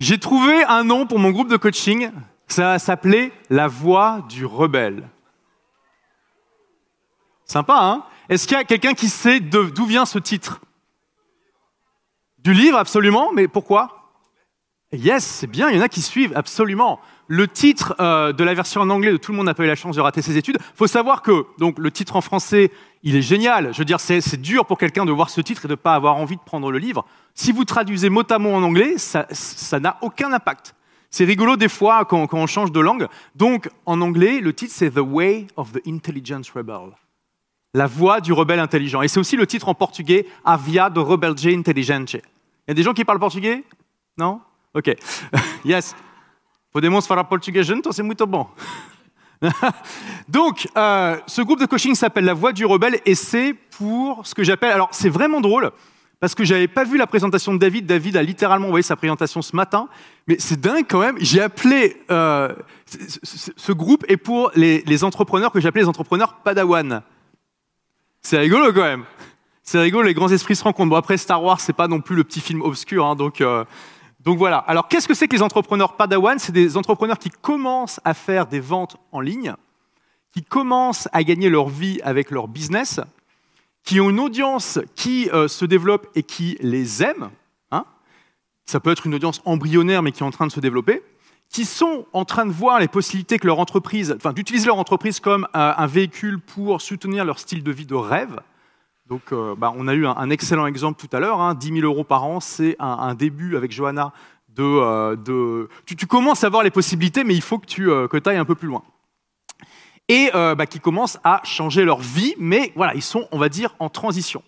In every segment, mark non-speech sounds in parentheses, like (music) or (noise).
J'ai trouvé un nom pour mon groupe de coaching. Ça s'appelait La Voix du Rebelle. Sympa, hein? Est-ce qu'il y a quelqu'un qui sait d'où vient ce titre? Du livre, absolument, mais pourquoi? Yes, c'est bien, il y en a qui suivent, absolument. Le titre euh, de la version en anglais de Tout le monde n'a pas eu la chance de rater ses études. Il faut savoir que donc le titre en français, il est génial. Je veux dire, c'est dur pour quelqu'un de voir ce titre et de ne pas avoir envie de prendre le livre. Si vous traduisez mot à mot en anglais, ça n'a aucun impact. C'est rigolo des fois quand, on change de langue. Donc, en anglais, le titre, c'est The Way of the Intelligence Rebel. La voix du rebelle intelligent. Et c'est aussi le titre en portugais, A Via do Rebelde Inteligente. Il y a des gens qui parlent portugais? Non? Ok. (laughs) yes. Podemos falar português juntos, c'est muito bon. (laughs) Donc, euh, ce groupe de coaching s'appelle La Voix du Rebelle et c'est pour ce que j'appelle. Alors, c'est vraiment drôle parce que j'avais pas vu la présentation de David. David a littéralement envoyé sa présentation ce matin, mais c'est dingue quand même. J'ai appelé euh, ce, groupe est pour les, entrepreneurs que j'appelais les entrepreneurs Padawan. C'est rigolo quand même. C'est rigolo, les grands esprits se rencontrent. Bon, après, Star Wars, c'est pas non plus le petit film obscur, hein, donc. Euh, donc voilà. Alors qu'est-ce que c'est que les entrepreneurs Padawan? C'est des entrepreneurs qui commencent à faire des ventes en ligne, qui commencent à gagner leur vie avec leur business, qui ont une audience qui euh, se développe et qui les aime. Hein. Ça peut être une audience embryonnaire mais qui est en train de se développer qui sont en train de voir les possibilités que leur entreprise, enfin d'utiliser leur entreprise comme euh, un véhicule pour soutenir leur style de vie de rêve, donc, euh, bah, on a eu un, excellent exemple tout à l'heure. Hein, 10 000 euros par an, c'est un, début avec Johanna de. Euh, tu, commences à voir les possibilités, mais il faut que tu euh, ailles un peu plus loin. Et bah, qui commencent à changer leur vie, mais voilà, ils sont, on va dire, en transition.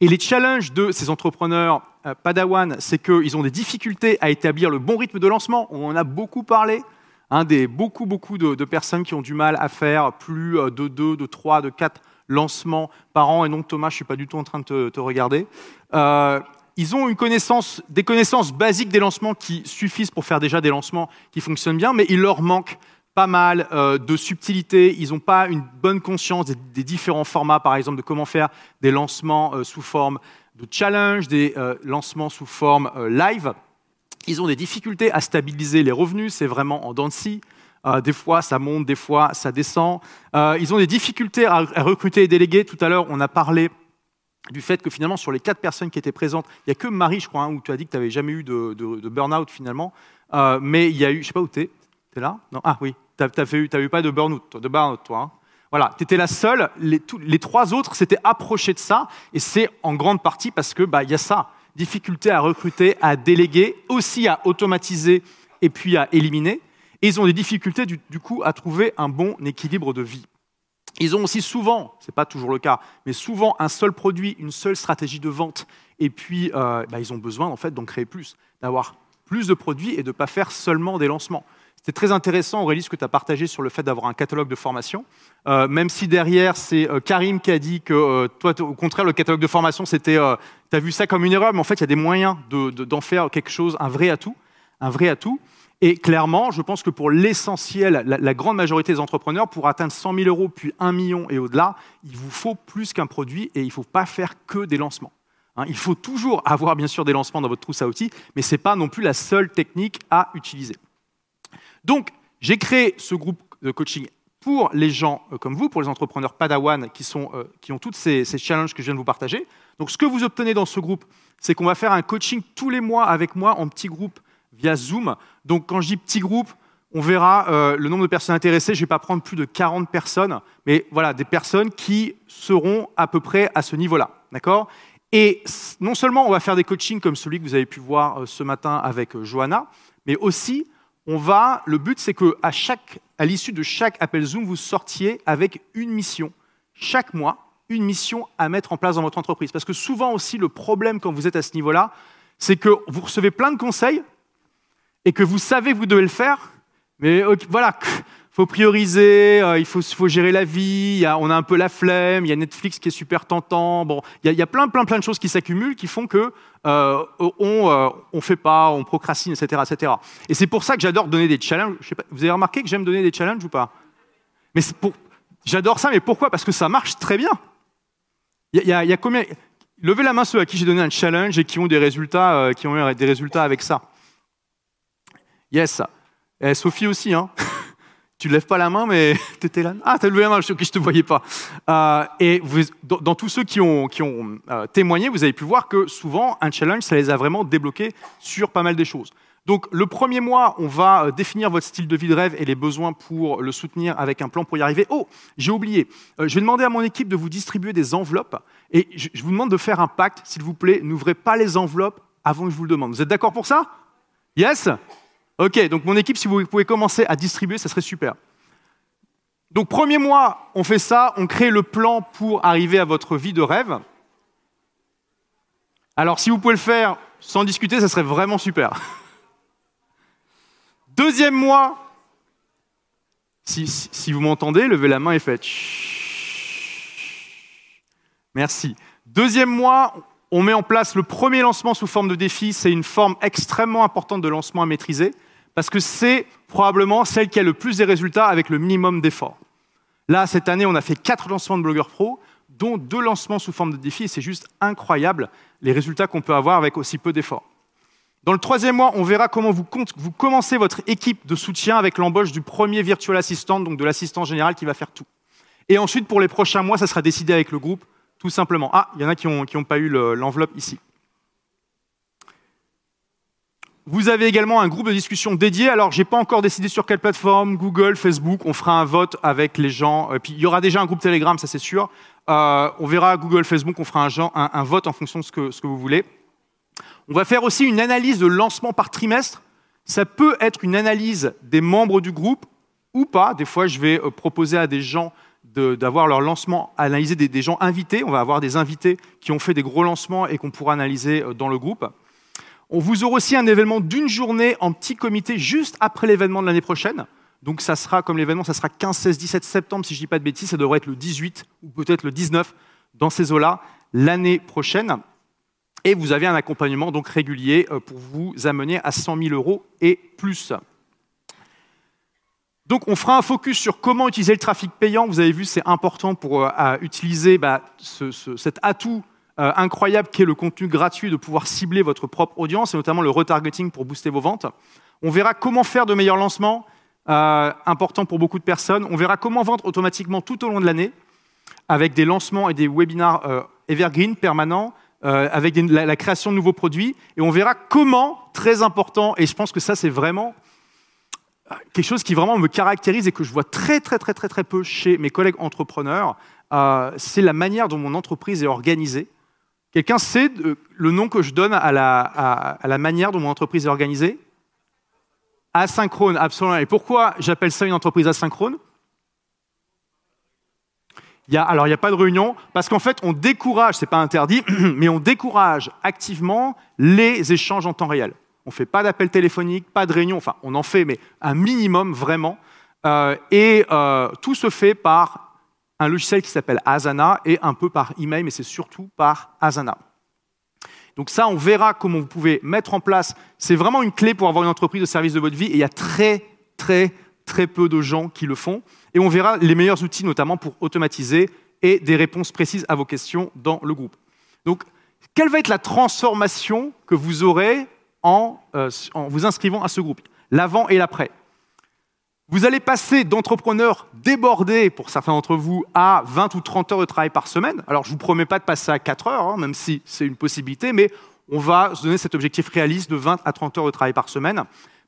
Et les challenges de ces entrepreneurs Padawan, c'est qu'ils ont des difficultés à établir le bon rythme de lancement. On en a beaucoup parlé. Hein, des, beaucoup, beaucoup de, de, personnes qui ont du mal à faire plus de 2, de 3, de 4 lancements par an. Et donc, Thomas, je ne suis pas du tout en train de te, regarder. Euh, ils ont des connaissances basiques des lancements qui suffisent pour faire déjà des lancements qui fonctionnent bien, mais il leur manque pas mal euh, de subtilité. Ils n'ont pas une bonne conscience des, différents formats, par exemple, de comment faire des lancements euh, sous forme de challenge, des lancements sous forme live. Ils ont des difficultés à stabiliser les revenus, c'est vraiment en dents. Euh, des fois, ça monte, des fois, ça descend. Euh, ils ont des difficultés à, recruter et déléguer. Tout à l'heure, on a parlé du fait que finalement, sur les quatre personnes qui étaient présentes, il n'y a que Marie, je crois, hein, où tu as dit que tu n'avais jamais eu de, burn-out finalement. Euh, mais il y a eu, je ne sais pas où tu es. Tu es là? Non Ah oui, tu n'as eu pas de burn-out, de burn toi. Hein. voilà, tu étais la seule. Les, trois autres s'étaient approchés de ça. Et c'est en grande partie parce qu'il bah, y a ça. Difficulté à recruter, à déléguer, aussi à automatiser et puis à éliminer. Et ils ont des difficultés du, coup à trouver un bon équilibre de vie. Ils ont aussi souvent, ce n'est pas toujours le cas, mais souvent un seul produit, une seule stratégie de vente. Et puis, euh, bah, ils ont besoin en fait d'en créer plus, d'avoir plus de produits et de ne pas faire seulement des lancements. C'était très intéressant, Aurélie, ce que tu as partagé sur le fait d'avoir un catalogue de formation. Euh, même si derrière, c'est euh, Karim qui a dit que toi, au contraire, le catalogue de formation, c'était, tu as vu ça comme une erreur, mais en fait, il y a des moyens d'en faire quelque chose, un vrai atout. Un vrai atout. Et clairement, je pense que pour l'essentiel, la, grande majorité des entrepreneurs, pour atteindre 100 000 euros, puis 1 million et au-delà, il vous faut plus qu'un produit et il ne faut pas faire que des lancements. Hein, il faut toujours avoir bien sûr des lancements dans votre trousse à outils, mais ce n'est pas non plus la seule technique à utiliser. Donc, j'ai créé ce groupe de coaching pour les gens euh, comme vous, pour les entrepreneurs Padawan qui, sont, euh, qui ont toutes ces, ces challenges que je viens de vous partager. Donc, ce que vous obtenez dans ce groupe, c'est qu'on va faire un coaching tous les mois avec moi en petits groupes via Zoom. Donc quand je dis petit groupe, on verra euh, le nombre de personnes intéressées. Je ne vais pas prendre plus de 40 personnes, mais voilà, des personnes qui seront à peu près à ce niveau-là. D'accord? Et non seulement on va faire des coachings comme celui que vous avez pu voir euh, ce matin avec euh, Johanna, mais aussi on va. Le but, c'est que chaque, à l'issue de chaque appel Zoom, vous sortiez avec une mission chaque mois, une mission à mettre en place dans votre entreprise. Parce que souvent aussi, le problème quand vous êtes à ce niveau-là, c'est que vous recevez plein de conseils, et que vous savez que vous devez le faire, mais voilà, il faut prioriser, euh, il faut, gérer la vie, on a un peu la flemme, il y a Netflix qui est super tentant, bon, il y, a, plein, plein, plein de choses qui s'accumulent qui font que euh, on euh, on fait pas, on procrastine, etc., etc. Et c'est pour ça que j'adore donner des challenges. Vous avez remarqué que j'aime donner des challenges ou pas? Mais j'adore ça, mais pourquoi? Parce que ça marche très bien. Il y, a combien? Levez la main ceux à qui j'ai donné un challenge et qui ont des résultats, qui ont eu des résultats avec ça. Yes. Et Sophie aussi, hein (laughs) Tu ne lèves pas la main, mais (laughs) tu étais là. Ah, tu as levé la main, je ne te voyais pas. Euh, et dans, tous ceux qui ont, euh, témoigné, vous avez pu voir que souvent, un challenge, ça les a vraiment débloqués sur pas mal des choses. Donc, le premier mois, on va euh, définir votre style de vie de rêve et les besoins pour le soutenir avec un plan pour y arriver. Oh, j'ai oublié. je vais demander à mon équipe de vous distribuer des enveloppes. Et je vous demande de faire un pacte, s'il vous plaît. N'ouvrez pas les enveloppes avant que je vous le demande. Vous êtes d'accord pour ça? Yes? Ok, donc mon équipe, si vous pouvez commencer à distribuer, ça serait super. Donc premier mois, on fait ça, on crée le plan pour arriver à votre vie de rêve. Alors si vous pouvez le faire sans discuter, ça serait vraiment super. (laughs) Deuxième mois, si, vous m'entendez, levez la main et faites. Merci. Deuxième mois, on met en place le premier lancement sous forme de défi. C'est une forme extrêmement importante de lancement à maîtriser parce que c'est probablement celle qui a le plus de résultats avec le minimum d'efforts. Là, cette année, on a fait quatre lancements de blogueurs pro, dont deux lancements sous forme de défi, et c'est juste incroyable les résultats qu'on peut avoir avec aussi peu d'efforts. Dans le troisième mois, on verra comment vous, vous commencez votre équipe de soutien avec l'embauche du premier virtual assistant, donc de l'assistant général qui va faire tout. Et ensuite, pour les prochains mois, ça sera décidé avec le groupe, tout simplement. Ah, il y en a qui n'ont pas eu l'enveloppe ici. Vous avez également un groupe de discussion dédié. Alors, j'ai pas encore décidé sur quelle plateforme, Google, Facebook. On fera un vote avec les gens. Puis, il y aura déjà un groupe Telegram, ça c'est sûr. Euh, on verra Google, Facebook. On fera un, vote en fonction de ce que, vous voulez. On va faire aussi une analyse de lancement par trimestre. Ça peut être une analyse des membres du groupe ou pas. Des fois, je vais euh, proposer à des gens d'avoir leur lancement analysé des, des gens invités. On va avoir des invités qui ont fait des gros lancements et qu'on pourra analyser euh, dans le groupe. On vous aura aussi un événement d'une journée en petit comité juste après l'événement de l'année prochaine. Donc ça sera, comme l'événement, ça sera 15, 16, 17 septembre, si je ne dis pas de bêtises, ça devrait être le 18 ou peut-être le 19 dans ces eaux-là l'année prochaine. Et vous avez un accompagnement donc régulier euh, pour vous amener à 100 000 euros et plus. Donc on fera un focus sur comment utiliser le trafic payant. Vous avez vu, c'est important pour euh, utiliser bah, cet atout euh, incroyable qui est le contenu gratuit, de pouvoir cibler votre propre audience, et notamment le retargeting pour booster vos ventes. On verra comment faire de meilleurs lancements, euh, important pour beaucoup de personnes. On verra comment vendre automatiquement tout au long de l'année, avec des lancements et des webinars euh, evergreen permanents, avec la, création de nouveaux produits. Et on verra comment, très important, et je pense que ça c'est vraiment quelque chose qui vraiment me caractérise et que je vois très très très très très peu chez mes collègues entrepreneurs, c'est la manière dont mon entreprise est organisée. Quelqu'un sait le nom que je donne à la, manière dont mon entreprise est organisée? Asynchrone, absolument. Et pourquoi j'appelle ça une entreprise asynchrone? Alors, il n'y a pas de réunion, parce qu'en fait, on décourage, ce n'est pas interdit, (clears throat) mais on décourage activement les échanges en temps réel. On ne fait pas d'appel téléphonique, pas de réunion, enfin, on en fait, mais un minimum vraiment. Euh, et euh, tout se fait par un logiciel qui s'appelle Asana et un peu par email, mais c'est surtout par Asana. Donc ça, on verra comment vous pouvez mettre en place. C'est vraiment une clé pour avoir une entreprise au service de votre vie et il y a très, très, très peu de gens qui le font. Et on verra les meilleurs outils, notamment pour automatiser et des réponses précises à vos questions dans le groupe. Donc, quelle va être la transformation que vous aurez en, euh, en vous inscrivant à ce groupe? L'avant et l'après. Vous allez passer d'entrepreneurs débordés, pour certains d'entre vous, à 20 ou 30 heures de travail par semaine. Alors, je ne vous promets pas de passer à 4 heures, hein, même si c'est une possibilité, mais on va se donner cet objectif réaliste de 20 à 30 heures de travail par semaine.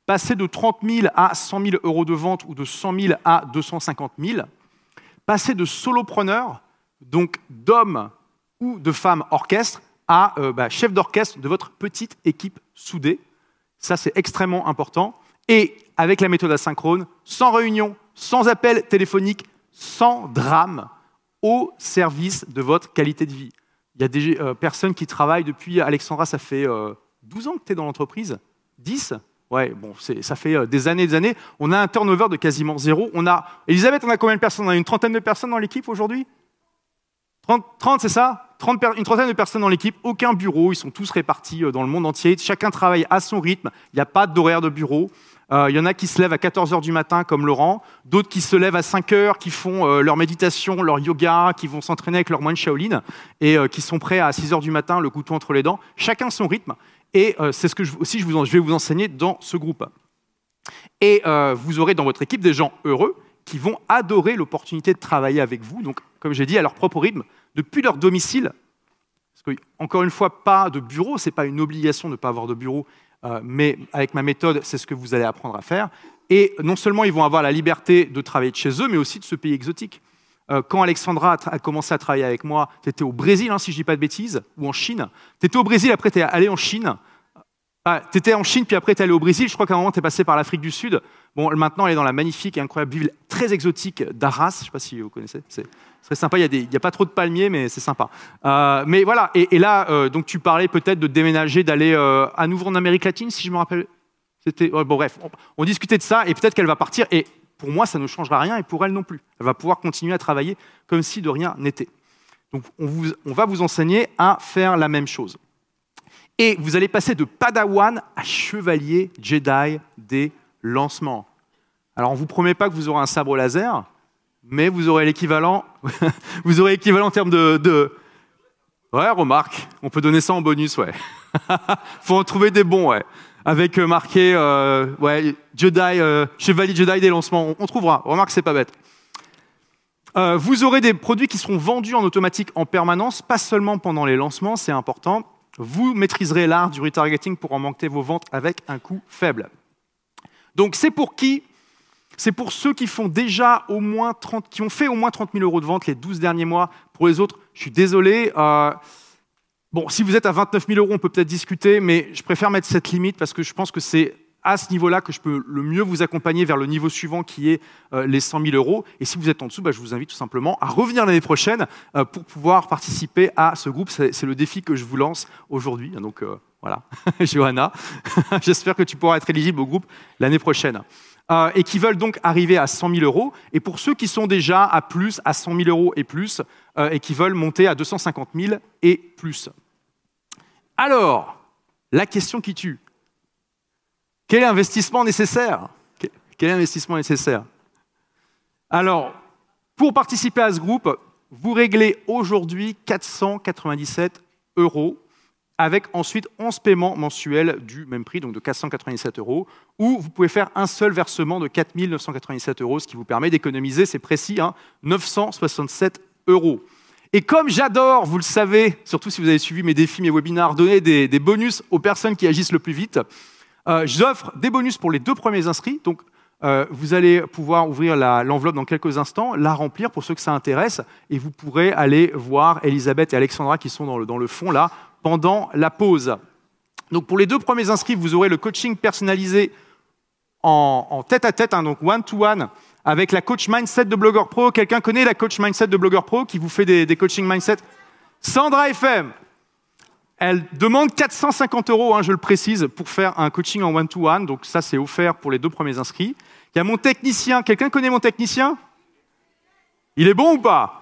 Passer de 30 000 à 100 000 euros de vente ou de 100 000 à 250 000. Passer de solopreneur, donc d'hommes ou de femmes orchestre, à euh, bah, chef d'orchestre de votre petite équipe soudée. Ça, c'est extrêmement important et avec la méthode asynchrone, sans réunion, sans appel téléphonique, sans drame, au service de votre qualité de vie. Il y a des euh, personnes qui travaillent depuis, Alexandra, ça fait 12 euh, ans que tu es dans l'entreprise? 10 Ouais, bon, ça fait euh, des années et des années. On a un turnover de quasiment zéro. On a, Elisabeth, on a combien de personnes? On a une trentaine de personnes dans l'équipe aujourd'hui? 30, 30 c'est ça? Une trentaine de personnes dans l'équipe, aucun bureau, ils sont tous répartis dans le monde entier, chacun travaille à son rythme, il n'y a pas d'horaire de bureau. Euh, il y en a qui se lèvent à 14 heures du matin, comme Laurent, d'autres qui se lèvent à 5 heures, qui font euh, leur méditation, leur yoga, qui vont s'entraîner avec leur moine Shaolin, et euh, qui sont prêts à 6 heures du matin, le couteau entre les dents. Chacun son rythme, et c'est ce que je, aussi je, vais vous enseigner dans ce groupe. Et euh, vous aurez dans votre équipe des gens heureux qui vont adorer l'opportunité de travailler avec vous, donc comme j'ai dit, à leur propre rythme, depuis leur domicile. Encore une fois, pas de bureau, ce n'est pas une obligation de ne pas avoir de bureau, euh, mais avec ma méthode, c'est ce que vous allez apprendre à faire. Et non seulement ils vont avoir la liberté de travailler de chez eux, mais aussi de ce pays exotique. Euh, quand Alexandra a, commencé à travailler avec moi, tu étais au Brésil, hein, si je ne dis pas de bêtises, ou en Chine. Tu étais au Brésil, après tu es allé en Chine. Ah, tu étais en Chine, puis après tu es allé au Brésil. Je crois qu'à un moment, tu es passé par l'Afrique du Sud. Bon, maintenant, elle est dans la magnifique et incroyable ville très exotique d'Arras. Je ne sais pas si vous connaissez. C'est très sympa. Il n'y a, pas trop de palmiers, mais c'est sympa. Euh, mais voilà. Et, là, euh, donc tu parlais peut-être de déménager, d'aller à nouveau en Amérique latine, si je me rappelle. C'était bon, bref. On discutait de ça, et peut-être qu'elle va partir. Et pour moi, ça ne changera rien et pour elle non plus. Elle va pouvoir continuer à travailler comme si de rien n'était. Donc on, va vous enseigner à faire la même chose. Et vous allez passer de Padawan à chevalier Jedi des lancements. Alors on ne vous promet pas que vous aurez un sabre laser, mais vous aurez l'équivalent, (laughs) vous aurez l'équivalent en termes de, Ouais, remarque, on peut donner ça en bonus, ouais. (laughs) Faut en trouver des bons, ouais avec euh, marqué euh, ouais, Jedi, euh, Chevalier Jedi des lancements. On, trouvera. Remarque, c'est pas bête. vous aurez des produits qui seront vendus en automatique en permanence, pas seulement pendant les lancements, c'est important. Vous maîtriserez l'art du retargeting pour augmenter vos ventes avec un coût faible. Donc c'est pour qui? C'est pour ceux qui font déjà au moins 30, qui ont fait au moins 30 000 euros de vente les 12 derniers mois. Pour les autres, je suis désolé. Bon, si vous êtes à 29 000 euros, on peut peut-être discuter, mais je préfère mettre cette limite parce que je pense que c'est à ce niveau-là que je peux le mieux vous accompagner vers le niveau suivant qui est euh, les 100 000 euros. Et si vous êtes en dessous, bah, je vous invite tout simplement à revenir l'année prochaine euh, pour pouvoir participer à ce groupe. C'est le défi que je vous lance aujourd'hui. Donc euh, voilà, (laughs) Johanna, (laughs) j'espère que tu pourras être éligible au groupe l'année prochaine. et qui veulent donc arriver à 100 000 euros. Et pour ceux qui sont déjà à plus, à 100 000 euros et plus, et qui veulent monter à 250 000 et plus. Alors, la question qui tue. Quel investissement nécessaire? Quel investissement nécessaire? Alors, pour participer à ce groupe, vous réglez aujourd'hui 497 euros avec ensuite 11 paiements mensuels du même prix, donc de 497 euros, ou vous pouvez faire un seul versement de 4 997 euros, ce qui vous permet d'économiser, c'est précis, hein, 967 euros. Et comme j'adore, vous le savez, surtout si vous avez suivi mes défis, mes webinars, donner des, bonus aux personnes qui agissent le plus vite, euh, j'offre des bonus pour les deux premiers inscrits. Donc, euh, vous allez pouvoir ouvrir l'enveloppe dans quelques instants, la remplir pour ceux que ça intéresse, et vous pourrez aller voir Elisabeth et Alexandra qui sont dans le, dans le fond là pendant la pause. Donc, pour les deux premiers inscrits, vous aurez le coaching personnalisé en, tête à tête, hein, donc one to one avec la coach mindset de Blogger Pro. Quelqu'un connaît la coach mindset de Blogger Pro qui vous fait des, des coaching mindset? Sandra FM. Elle demande 450 euros, hein, je le précise, pour faire un coaching en one-to-one. Donc ça, c'est offert pour les deux premiers inscrits. Il y a mon technicien. Quelqu'un connaît mon technicien? Il est bon ou pas?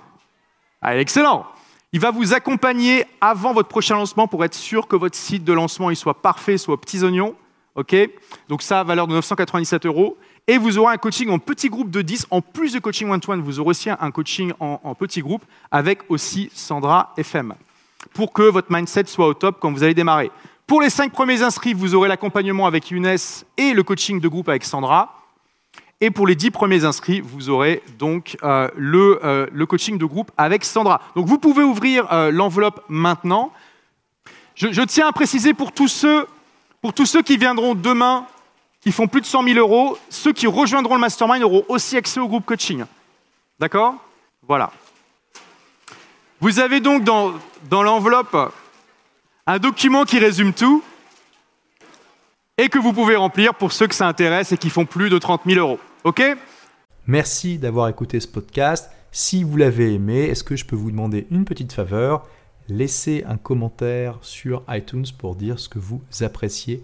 Ah, excellent. Il va vous accompagner avant votre prochain lancement pour être sûr que votre site de lancement soit parfait, soit aux petits oignons. Ok? Donc ça, valeur de 997 euros. Et vous aurez un coaching en petit groupe de 10. En plus du coaching one-to-one, vous aurez aussi un coaching en, petit groupe avec aussi Sandra FM pour que votre mindset soit au top quand vous allez démarrer. Pour les cinq premiers inscrits, vous aurez l'accompagnement avec Younes et le coaching de groupe avec Sandra. Et pour les dix premiers inscrits, vous aurez donc euh, euh, le, coaching de groupe avec Sandra. Donc vous pouvez ouvrir euh, l'enveloppe maintenant. Je, je, tiens à préciser pour tous ceux, pour tous ceux qui viendront demain qui font plus de 100 000 euros, ceux qui rejoindront le mastermind auront aussi accès au groupe coaching. D'accord? Voilà. Vous avez donc dans, l'enveloppe un document qui résume tout et que vous pouvez remplir pour ceux que ça intéresse et qui font plus de 30 000 euros. OK? Merci d'avoir écouté ce podcast. Si vous l'avez aimé, est-ce que je peux vous demander une petite faveur? Laissez un commentaire sur iTunes pour dire ce que vous appréciez